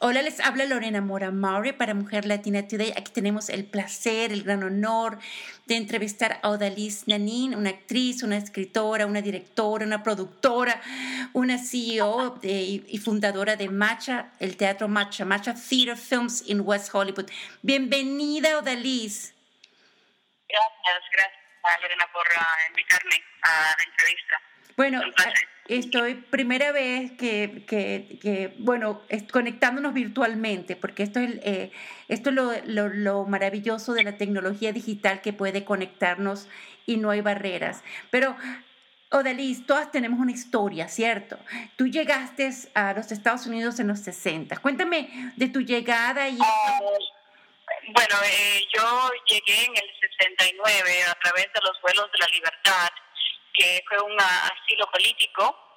Hola, les habla Lorena Mora Maury para Mujer Latina Today. Aquí tenemos el placer, el gran honor de entrevistar a Odalis Nanin, una actriz, una escritora, una directora, una productora, una CEO y fundadora de Macha, el teatro Macha, Macha Theater Films in West Hollywood. Bienvenida, Odalis. Gracias, gracias, Lorena, por uh, invitarme a la entrevista. Bueno, estoy primera vez que, que, que bueno, conectándonos virtualmente, porque esto es, eh, esto es lo, lo, lo, maravilloso de la tecnología digital que puede conectarnos y no hay barreras. Pero, Odalis, todas tenemos una historia, ¿cierto? Tú llegaste a los Estados Unidos en los 60. Cuéntame de tu llegada y... Ah, bueno, eh, yo llegué en el 69 a través de los vuelos de la libertad que fue un asilo político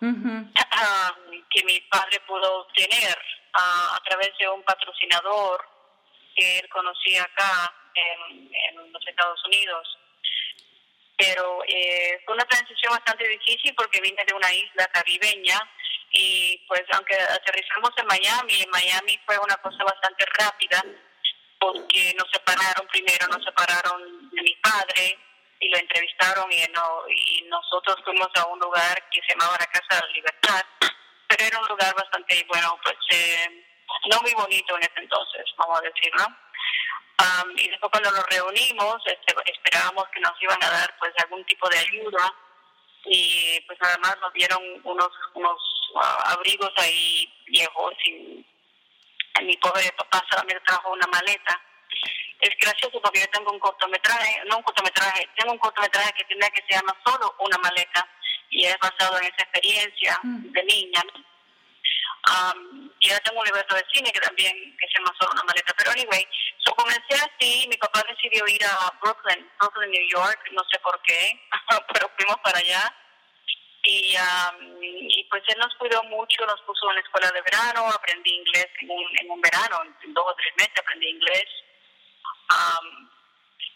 que mi padre pudo obtener a través de un patrocinador que él conocía acá en, los Estados Unidos. Pero eh, fue una transición bastante difícil porque vine de una isla caribeña y pues aunque aterrizamos en Miami, en Miami fue una cosa bastante rápida porque nos separaron primero, nos separaron de mi padre, y lo entrevistaron y, no, y nosotros fuimos a un lugar que se llamaba la Casa de la Libertad, pero era un lugar bastante, bueno, pues eh, no muy bonito en ese entonces, vamos a decirlo. y después cuando nos reunimos, este, esperábamos que nos iban a dar pues algún tipo de ayuda y pues además nos dieron unos unos ah, abrigos ahí viejos y mi pobre papá solamente trajo una maleta es gracioso porque yo tengo un cortometraje, no un cortometraje, tengo un cortometraje que tiene que se llama Solo una maleta y es basado en esa experiencia mm. de niña. y ahora tengo un libreto de cine que también que se llama Solo una maleta. Pero anyway, so comencé así, mi papá decidió ir a Brooklyn, Brooklyn, New York, no sé por qué, pero fuimos para allá. Y, y pues él nos cuidó mucho, nos puso en la escuela de verano, aprendí inglés en un, en un verano, en dos o tres meses aprendí inglés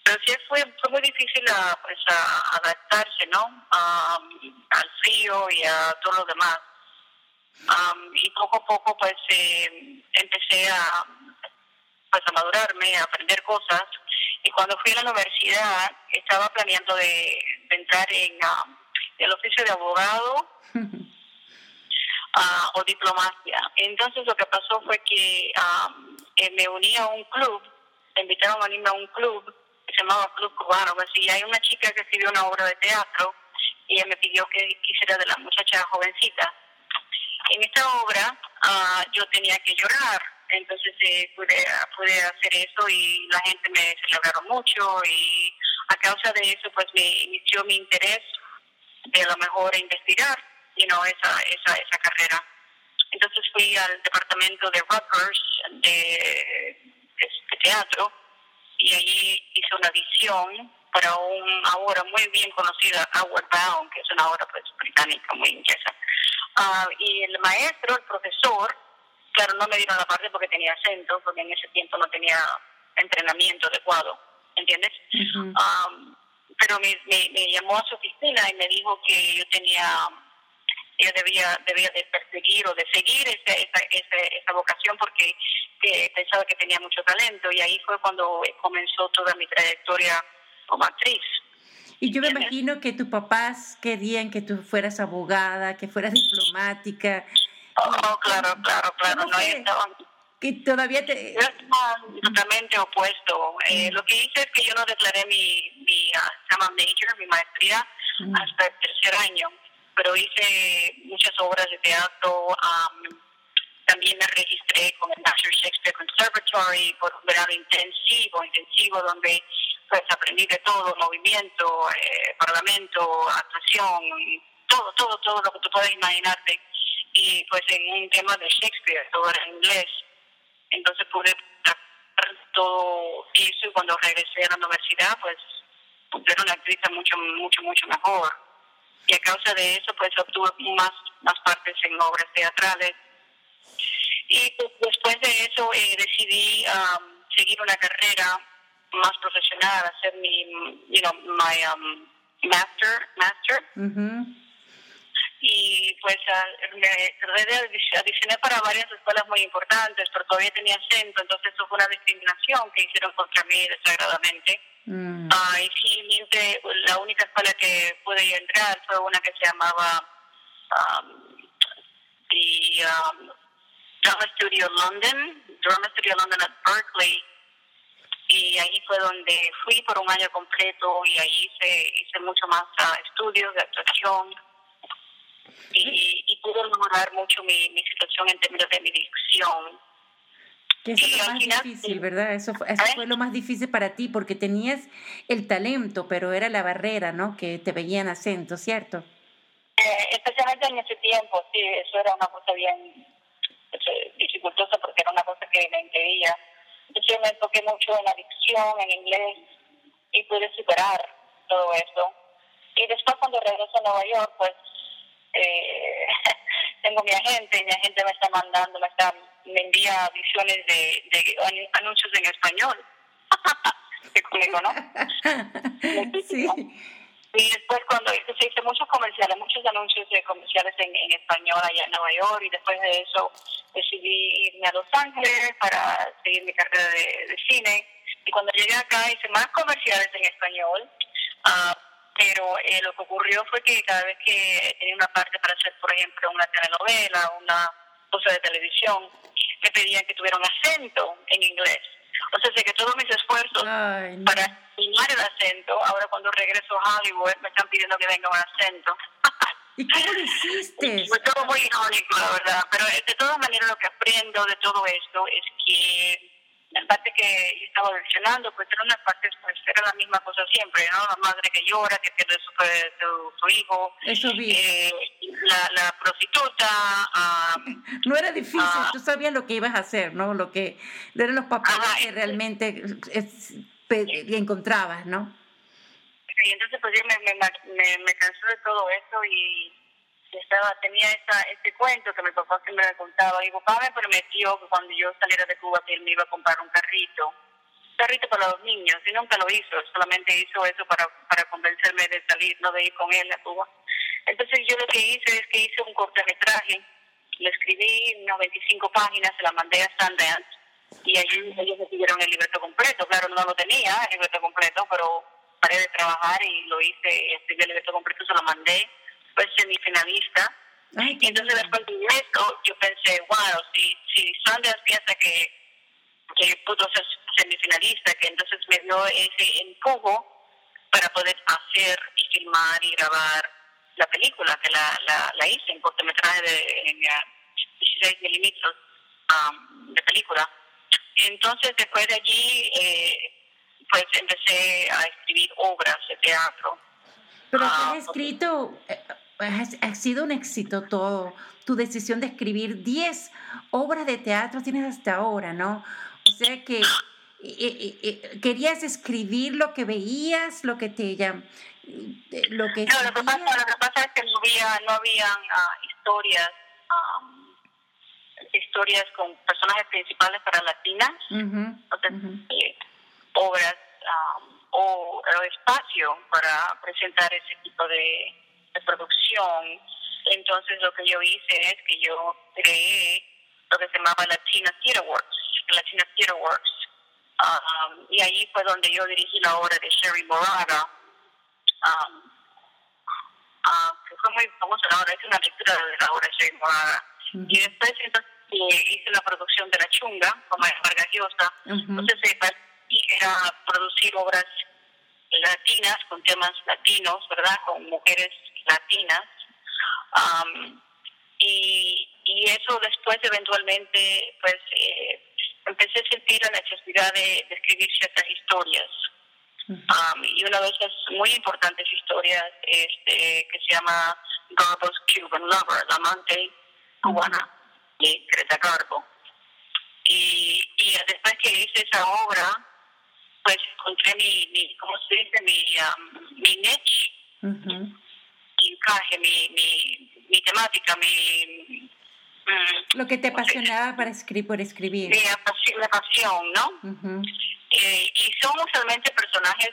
pero sí fue, fue muy difícil a, pues, a adaptarse, ¿no? al frío y a todo lo demás. y poco a poco, pues, eh, empecé a, pues, a madurarme, a aprender cosas. Y cuando fui a la universidad, estaba planeando de, entrar en el oficio de abogado uh, o diplomacia. Entonces, lo que pasó fue que eh, me uní a un club invitaron a unirme a un club que se llamaba Club Cubano, así. Hay una chica que escribió una obra de teatro y ella me pidió que quisiera de la muchacha jovencita. En esta obra uh, yo tenía que llorar, entonces eh, pude, pude hacer eso y la gente me celebraron mucho y a causa de eso pues me inició mi interés de a lo mejor investigar you know, esa, esa, esa carrera. Entonces fui al departamento de Rutgers de este teatro y allí hice una audición para un ahora muy bien conocida Howard Bound, que es una obra pues, británica muy inglesa. Ah, y el maestro, el profesor, claro, no me dieron la parte porque tenía acento, porque en ese tiempo no tenía entrenamiento adecuado, ¿entiendes? pero me, me, me, llamó a su oficina y me dijo que yo tenía ella debía, debía de perseguir o de seguir esa, esa, esa, vocación porque pensaba que tenía mucho talento y ahí fue cuando comenzó toda mi trayectoria como actriz. Y yo me imagino que tus papás querían que tú fueras abogada, que fueras diplomática. Oh, claro, claro, claro. No, estaban, que todavía te... Yo estaba totalmente opuesto. Eh, lo que hice es que yo no declaré mi, mi uh, major, mi maestría, hasta el tercer año pero hice muchas obras de teatro. también me registré con el National Shakespeare Conservatory por un verano intensivo, intensivo, donde pues aprendí de todo, movimiento, eh, parlamento, actuación, todo, todo, todo lo que tú puedas imaginarte. Y pues en un tema de Shakespeare, todo era en inglés. Entonces pude todo eso y cuando regresé a la universidad, pues era una actriz mucho, mucho, mucho mejor y a causa de eso pues obtuve más, más partes en obras teatrales. Y pues, después de eso eh, decidí um, seguir una carrera más profesional, hacer mi, you know, my um, master, master. y pues me adicioné para varias escuelas muy importantes, pero todavía tenía acento, entonces eso fue una discriminación que hicieron contra mí desagradablemente. Mm. Ah, y finalmente la única escuela que pude entrar fue una que se llamaba um, the um, Drama Studio London, Drama Studio London at Berkeley, y ahí fue donde fui por un año completo y ahí hice, hice mucho más uh, estudios de actuación y, y pude mejorar mucho mi, mi situación en términos de mi dicción. Que eso es lo más difícil, ¿verdad? Eso, fue, eso fue lo más difícil para ti, porque tenías el talento, pero era la barrera, ¿no? Que te veían acento, ¿cierto? Eh, especialmente en ese tiempo, sí, eso era una cosa bien eh, dificultosa porque era una cosa que me impedía. Yo me enfoqué mucho en la dicción, en inglés, y pude superar todo eso. Y después cuando regreso a Nueva York, pues eh, tengo mi agente y mi agente me está mandando, me, está, me envía visiones de, de anuncios en español. conmigo, ¿no? sí. Y después cuando hice, se hice muchos comerciales, muchos anuncios de comerciales en, en, español allá en Nueva York y después de eso decidí irme a Los Ángeles para seguir mi carrera de, de cine. Y cuando llegué acá hice más comerciales en español. Uh, pero eh, lo que ocurrió fue que cada vez que tenía una parte para hacer, por ejemplo, una telenovela, una cosa de televisión, me pedían que tuviera un acento en inglés. O sea, sé que todos mis esfuerzos para eliminar el acento, ahora cuando regreso a Hollywood me están pidiendo que venga un acento. ¿Y cómo lo hiciste? Fue todo muy irónico, la verdad. Pero de todas maneras lo que aprendo de todo esto es que la parte que yo estaba mencionando, pues era una parte, pues era la misma cosa siempre, ¿no? La madre que llora, que pierde su, su, su hijo. Eso. Eh, la, la, prostituta. no era difícil, uh, tú sabías lo que ibas a hacer, ¿no? Lo que eran los papeles ajá, que realmente es, pe, encontrabas, ¿no? Y entonces pues yo me, me, me, de todo eso y estaba tenía esa, ese cuento que mi papá siempre me contaba. Mi papá me prometió que cuando yo saliera de Cuba que él me iba a comprar un carrito. Un carrito para los niños. Y nunca lo hizo. Solamente hizo eso para, para convencerme de salir, no de ir con él a Cuba. Entonces yo lo que hice es que hice un cortometraje. Le escribí unas 25 páginas, se la mandé a Sundance. Y allí ellos me pidieron el libreto completo. Claro, no lo tenía, el libreto completo, pero paré de trabajar y lo hice, escribí el libreto completo, se lo mandé pues semifinalista. Ay, entonces después de esto yo pensé, wow, si, si Sanders piensa que, que pudo ser semifinalista, que entonces me dio ese empujo para poder hacer y filmar y grabar la película, que la, la, la hice en cortometraje de en, 16 milímetros um, de película. Entonces después de allí, eh, pues empecé a escribir obras de teatro. Pero has ah, escrito, eh, ha, sido un éxito todo. Tu decisión de escribir 10 obras de teatro tienes hasta ahora, ¿no? O sea que eh, eh, querías escribir lo que veías, lo que te ya, lo que no, lo que, pasa, lo que pasa es que no había, no habían uh, historias um, historias con personajes principales para latinas, uh -huh, o sea, uh -huh. eh, obras um, o, o espacio para presentar ese tipo de de producción. Entonces lo que yo hice es que yo creé lo que se llamaba Latina Theater Works, Latina Theater Works. Um, y ahí fue donde yo dirigí la obra de Sherry Moraga, um, uh, que fue muy famosa la obra, es una lectura de la obra de Sherry Moraga. Uh -huh. Y después entonces eh, hice la producción de La Chunga, con Vargas Llosa. Uh -huh. Entonces eh, era producir obras latinas con temas latinos, ¿verdad? Con mujeres latinas. Um, y, y eso después eventualmente pues eh, empecé a sentir la necesidad de, de escribir ciertas historias. Um, y una de esas muy importantes historias este, que se llama Garbo's Cuban Lover, la amante cubana de Greta Garbo. Y, y después que hice esa obra, pues encontré mi, mi ¿cómo se dice? Mi, um, mi niche. Uh -huh mi encaje, mi, mi, mi temática, mi... Mm, Lo que te apasionaba para escribir, por escribir. Mi pasión, pasión ¿no? Uh -huh. eh, y son usualmente personajes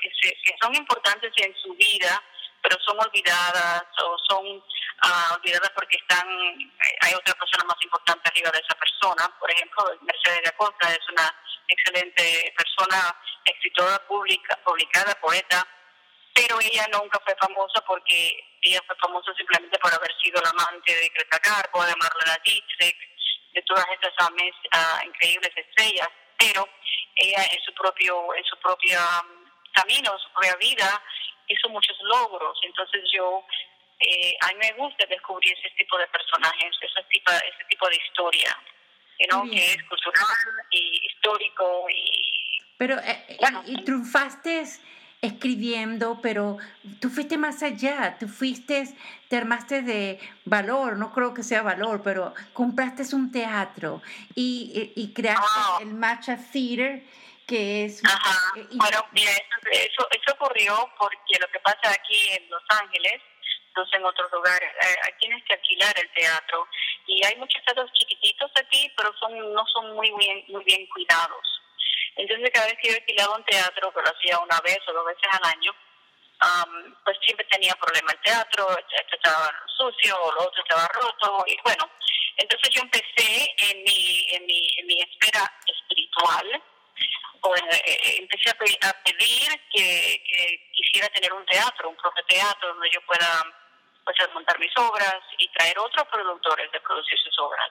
que, se, que, son importantes en su vida, pero son olvidadas o son uh, olvidadas porque están eh, hay otra persona más importante arriba de esa persona. Por ejemplo, Mercedes de Acosta es una excelente persona, escritora pública, publicada, poeta, pero ella nunca fue famosa porque ella fue famosa simplemente por haber sido la amante de Greta Garbo, de Marlena Dietrich, de todas estas uh, increíbles estrellas, pero ella en su propio en su propia um, camino, su propia vida hizo muchos logros, entonces yo eh, a mí me gusta descubrir ese tipo de personajes, ese tipo, ese tipo de historia, ¿no? que es cultural y histórico y... Pero, eh, eh, y triunfaste escribiendo, pero tú fuiste más allá, tú fuiste, te armaste de valor, no creo que sea valor, pero compraste un teatro y, y, creaste ah. el Matcha Theater, que es... Ajá, bueno, mira, eso, eso ocurrió porque lo que pasa aquí en Los Ángeles, entonces en otros lugares, eh, tienes que alquilar el teatro y hay muchos teatros chiquititos aquí, pero son no son muy bien muy bien cuidados. Entonces cada vez que yo alquilaba un teatro, que lo hacía una vez o dos veces al año, pues siempre tenía problemas el teatro, este estaba sucio o lo otro estaba roto y bueno, entonces yo empecé en mi, en mi, en mi esfera espiritual, pues, empecé a pedir, que, que, quisiera tener un teatro, un propio teatro donde yo pueda pues montar mis obras y traer otros productores de producir sus obras.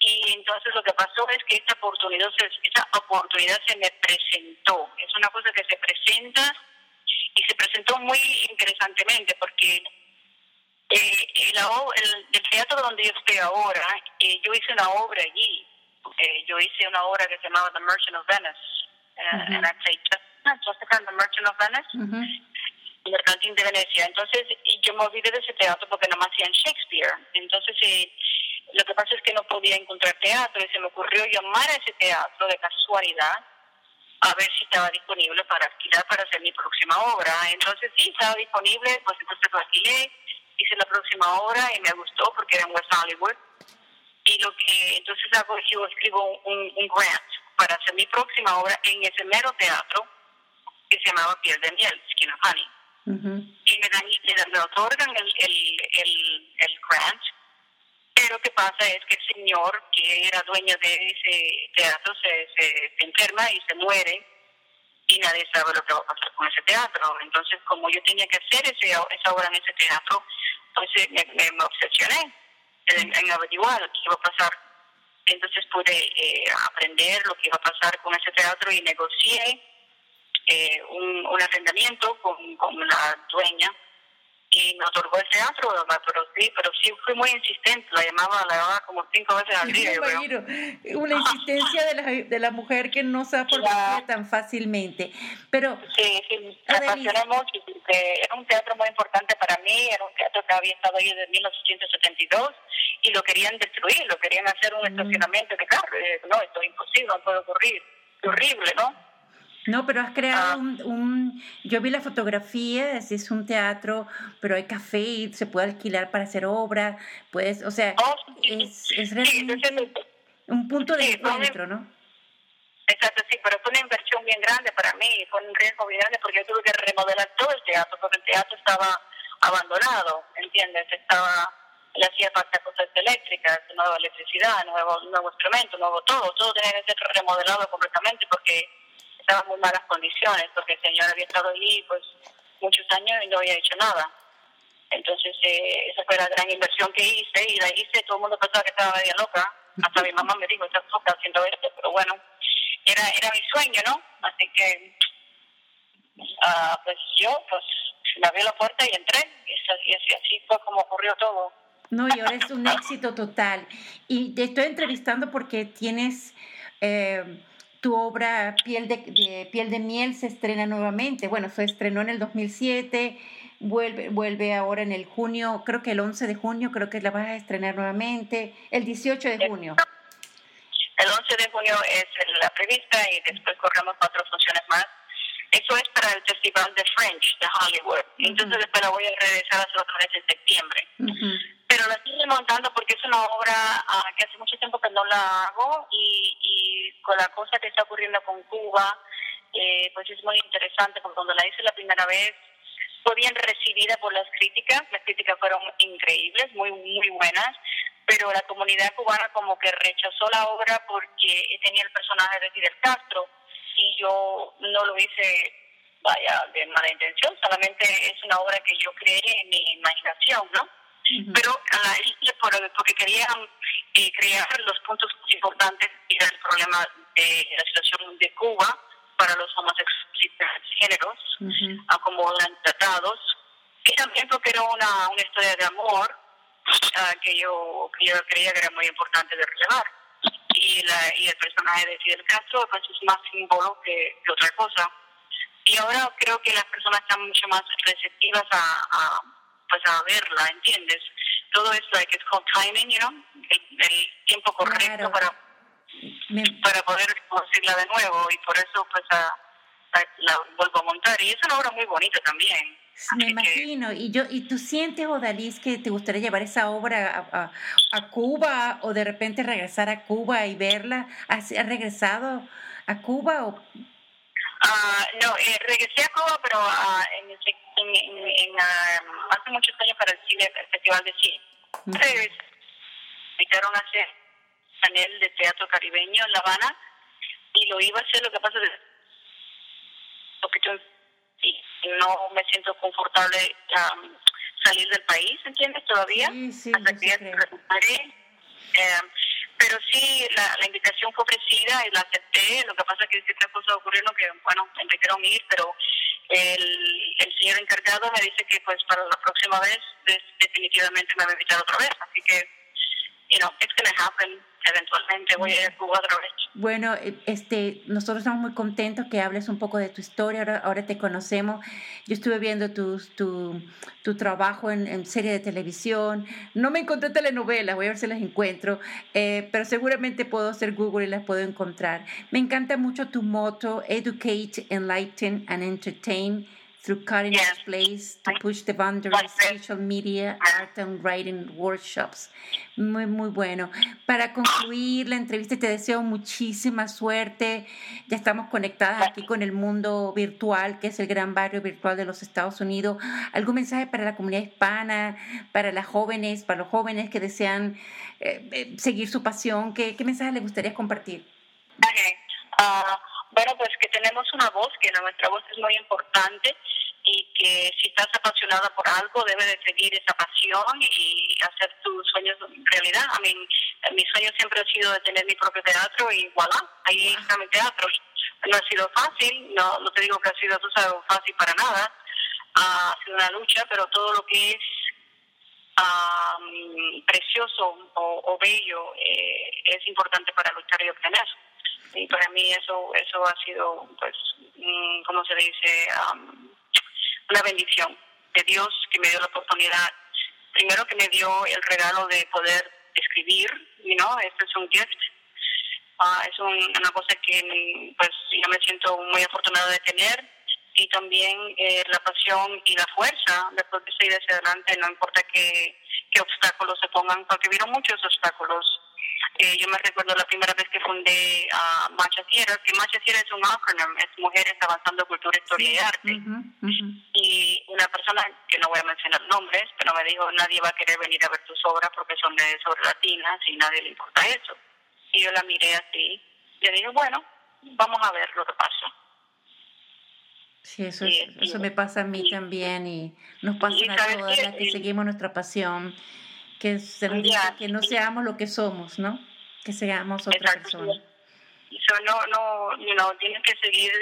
Y entonces lo que pasó es que esta oportunidad, esta oportunidad se me presentó. Es una cosa que se presenta y se presentó muy interesantemente porque eh, el, el, teatro donde yo estoy ahora, eh, yo hice una obra allí. Eh, yo hice una obra que se llamaba The Merchant of Venice. Uh And I'd say, The Merchant of Venice mercantil de Venecia. Entonces yo me olvidé de ese teatro porque no me hacían Shakespeare. Entonces eh, lo que pasa es que no podía encontrar teatro y se me ocurrió llamar a ese teatro de casualidad a ver si estaba disponible para alquilar para hacer mi próxima obra. Entonces sí, estaba disponible, pues entonces lo alquilé, hice la próxima obra y me gustó porque era en West Hollywood. Y lo que entonces hago es yo escribo un, un grant para hacer mi próxima obra en ese mero teatro que se llamaba Piel de Miel, Skin of Honey y me, dan, me, otorgan el, el, el, el, grant. Pero que pasa es que el señor que era dueño de ese teatro se, se, enferma y se muere y nadie sabe lo que va a pasar con ese teatro. Entonces, como yo tenía que hacer ese, esa obra en ese teatro, pues eh, me, me, obsesioné en, averiguar lo que iba a pasar. Entonces pude eh, aprender lo que iba a pasar con ese teatro y negocié eh, un, un, arrendamiento con, con la dueña y me otorgó el teatro, pero sí, pero sí fui muy insistente, la llamaba, la llamaba como cinco veces al día. Una insistencia de la, de la mujer que no se ha tan fácilmente. Pero, sí, sí, me apasionó mucho, era un teatro muy importante para mí, era un teatro que había estado ahí desde 1872 y lo querían destruir, lo querían hacer un mm. estacionamiento de carro. no, esto es imposible, no puede ocurrir. horrible, ¿no? No, pero has creado ah. un, un, Yo vi la fotografía, es, un teatro, pero hay café y se puede alquilar para hacer obra, pues, o sea, oh, es, es realmente un punto de encuentro, ¿no? Exacto, sí, pero fue una inversión bien grande para mí, fue un riesgo bien grande porque yo tuve que remodelar todo el teatro, porque el teatro estaba abandonado, ¿entiendes? Estaba, le hacía falta cosas eléctricas, nueva electricidad, nuevo, nuevo instrumento, nuevo todo, todo tenía que ser remodelado completamente porque estaba en muy malas condiciones, porque el señor había estado allí pues muchos años y no había hecho nada. Entonces, eh, esa fue la gran inversión que hice y la hice, todo el mundo pensaba que estaba media loca. Hasta mi mamá me dijo, estás loca haciendo esto, pero bueno, era, era mi sueño, ¿no? Así que, uh, pues yo, pues me abrió la puerta y entré, y así, así, fue como ocurrió todo. No, y ahora es un éxito total. Y te estoy entrevistando porque tienes... Eh, tu obra Piel de, Piel de Miel se estrena nuevamente. Bueno, se estrenó en el 2007, vuelve, vuelve ahora en el junio, creo que el 11 de junio, creo que la vas a estrenar nuevamente, el 18 de junio. El 11 de junio es la prevista y después corremos cuatro funciones más. Eso es para el Festival de French de Hollywood. Entonces después la voy a regresar a hacer otra vez en septiembre pero la estoy remontando porque es una obra ah, que hace mucho tiempo que no la hago y, y con la cosa que está ocurriendo con Cuba, eh, pues es muy interesante porque cuando la hice la primera vez, fue bien recibida por las críticas, las críticas fueron increíbles, muy, muy buenas, pero la comunidad cubana como que rechazó la obra porque tenía el personaje de Fidel Castro y yo no lo hice, vaya, de mala intención, solamente es una obra que yo creé en mi imaginación, ¿no? Pero la hice porque quería eh, crear los puntos importantes y el problema de la situación de Cuba para los homosexuales géneros, a como eran tratados, y también porque era una, una historia de amor uh, que, yo, que yo creía que era muy importante de relevar. Y, la, y el personaje de Fidel Castro pues, es más símbolo que, que, otra cosa. Y ahora creo que las personas están mucho más receptivas a, a a verla, ¿entiendes? Todo esto, like, it's called timing, you know, el, el tiempo correcto para para poder producirla de nuevo y por eso pues la vuelvo a montar y es una obra muy bonita también. Me imagino. ¿Y yo y tú sientes, Odalis, que te gustaría llevar esa obra a, a, Cuba o de repente regresar a Cuba y verla? ¿Has, regresado a Cuba o...? Uh, no, eh, regresé a Cuba, pero uh, en, en, en, uh, hace muchos años para el, cine, el Festival de Cine. Uh -huh. invitaron a hacer panel de teatro caribeño en La Habana y lo iba a hacer, lo que pasa es que y no me siento confortable um, salir del país, ¿entiendes? Todavía, sí, sí, hasta que ya recuperé. Eh, pero sí, la, la, invitación fue ofrecida y la acepté. Lo que pasa es que ciertas cosas ocurrieron que, bueno, me a ir, pero el, el señor encargado me dice que, pues, para la próxima vez, definitivamente me va a invitar otra vez. Así que, Bueno, este, nosotros estamos muy contentos que hables un poco de tu historia, ahora, ahora te conocemos. Yo estuve viendo tu, tu, tu trabajo en, en, serie de televisión. No me encontré telenovelas, voy a ver si las encuentro, eh, pero seguramente puedo hacer Google y las puedo encontrar. Me encanta mucho tu moto, Educate, Enlighten and Entertain through cutting edge plays to push the boundaries, social media, art and writing workshops. Muy, muy bueno. Para concluir la entrevista, te deseo muchísima suerte. Ya estamos conectadas aquí con el mundo virtual, que es el gran barrio virtual de los Estados Unidos. ¿Algún mensaje para la comunidad hispana, para las jóvenes, para los jóvenes que desean eh, eh, seguir su pasión? ¿Qué, ¿Qué mensaje les gustaría compartir? Okay. Uh, bueno, pues que tenemos una voz, que nuestra voz es muy importante y que si estás apasionada por algo, debes de seguir esa pasión y hacer tus sueños realidad. A mí, mi sueño siempre ha sido de tener mi propio teatro y voilà, ahí está mi teatro. No ha sido fácil, no, no te digo que ha sido tú sabes, fácil para nada, ha sido una lucha, pero todo lo que es um, precioso o, o bello eh, es importante para luchar y obtener. Y para mí eso eso ha sido, pues, mm, ¿cómo se dice? Um, una bendición de Dios que me dio la oportunidad, primero que me dio el regalo de poder escribir, you know, este es un gift, uh, es un, una cosa que pues yo me siento muy afortunada de tener y también eh, la pasión y la fuerza de seguir hacia adelante, no importa qué, qué obstáculos se pongan, porque vieron muchos obstáculos eh, yo me recuerdo la primera vez que fundé uh, Macha Tierra, que Macha Tierra es un acronym, es Mujeres Avanzando Cultura, Historia y Arte. Uh -huh, uh -huh. Y una persona, que no voy a mencionar nombres, pero me dijo, nadie va a querer venir a ver tus obras porque son de sobre latinas y nadie le importa eso. Y yo la miré así, y le dije, bueno, vamos a ver lo que pasa. Sí, eso, es, eso me pasa a mí y, también y nos pasa a todas las que seguimos nuestra pasión que se nos dice que no seamos lo que somos, ¿no? Que seamos otra Exacto. persona. So, no, no, you know, tienes que seguir,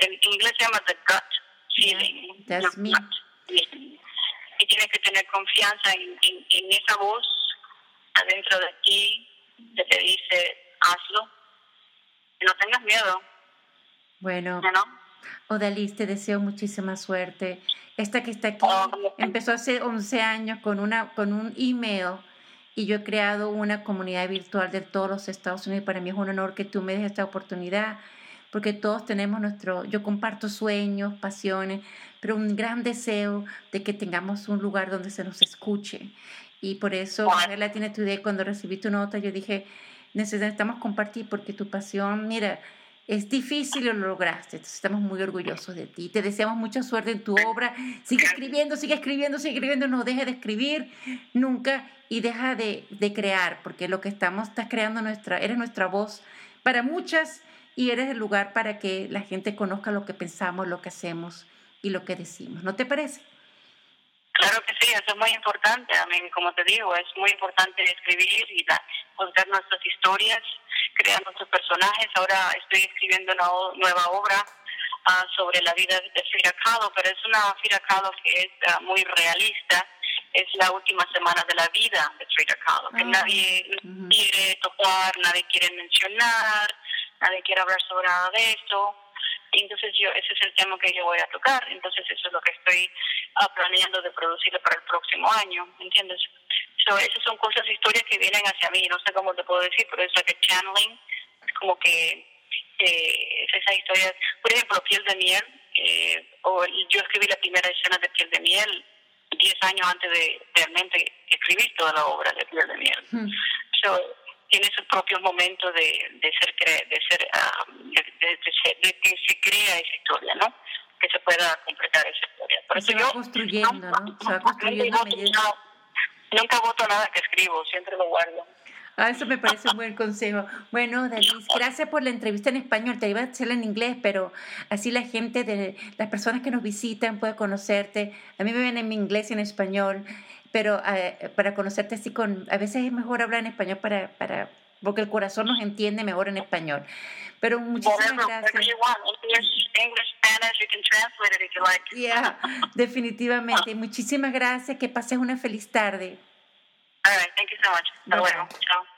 en inglés se llama the gut feeling. Yeah, that's me. Y tienes que tener confianza en, en, en, esa voz adentro de ti que te dice, hazlo. Y no tengas miedo. Bueno. ¿no? Odalis, te deseo muchísima suerte. Esta que está aquí empezó hace 11 años con, una, con un email y yo he creado una comunidad virtual de todos los Estados Unidos. Para mí es un honor que tú me des esta oportunidad porque todos tenemos nuestro, yo comparto sueños, pasiones, pero un gran deseo de que tengamos un lugar donde se nos escuche. Y por eso, la tiene tu idea, cuando recibí tu nota, yo dije, necesitamos compartir porque tu pasión, mira, es difícil y lo lograste. Entonces estamos muy orgullosos de ti. Te deseamos mucha suerte en tu obra. Sigue escribiendo, sigue escribiendo, sigue escribiendo. No deje de escribir nunca y deja de, de crear, porque lo que estamos, estás creando nuestra, eres nuestra voz para muchas y eres el lugar para que la gente conozca lo que pensamos, lo que hacemos y lo que decimos. ¿No te parece? Claro que sí, eso es muy importante. A mí, como te digo, es muy importante escribir y contar nuestras historias, crear nuestros personajes. Ahora estoy escribiendo una nueva obra ah, sobre la vida de Frida Kahlo, pero es una Frida Kahlo que es ah, muy realista. Es la última semana de la vida de Frida Kahlo, que ah, nadie quiere tocar, nadie quiere mencionar, nadie quiere hablar sobre nada de esto. Entonces yo, ese es el tema que yo voy a tocar, entonces eso es lo que estoy uh, planeando de producir para el próximo año, ¿me entiendes? So, esas son cosas, historias que vienen hacia mí, no sé cómo te puedo decir, pero es like channeling, es como que eh, es esa historia, por ejemplo, Piel de Miel, eh, o yo escribí la primera escena de Piel de Miel 10 años antes de realmente escribir toda la obra de Piel de Miel. Hmm. So, tiene sus propios momentos de, de ser, de ser, ah, de, que se crea esa historia, ¿no? Que se pueda completar esa historia. se va construyendo, ¿no? Se va construyendo Nunca voto nada que escribo, siempre lo guardo. Ah, eso me parece un buen consejo. Bueno, Denise, gracias por la entrevista en español. Te iba a hacerla en inglés, pero así la gente, de las personas que nos visitan puede conocerte. A mí me ven en mi inglés y en español pero eh, para conocerte así con, a veces es mejor hablar en español para, para, porque el corazón nos entiende mejor en español. Pero muchísimas gracias. Yeah, definitivamente. Muchísimas gracias. Que pases una feliz tarde. All right, thank you so much. Hasta luego. Chao.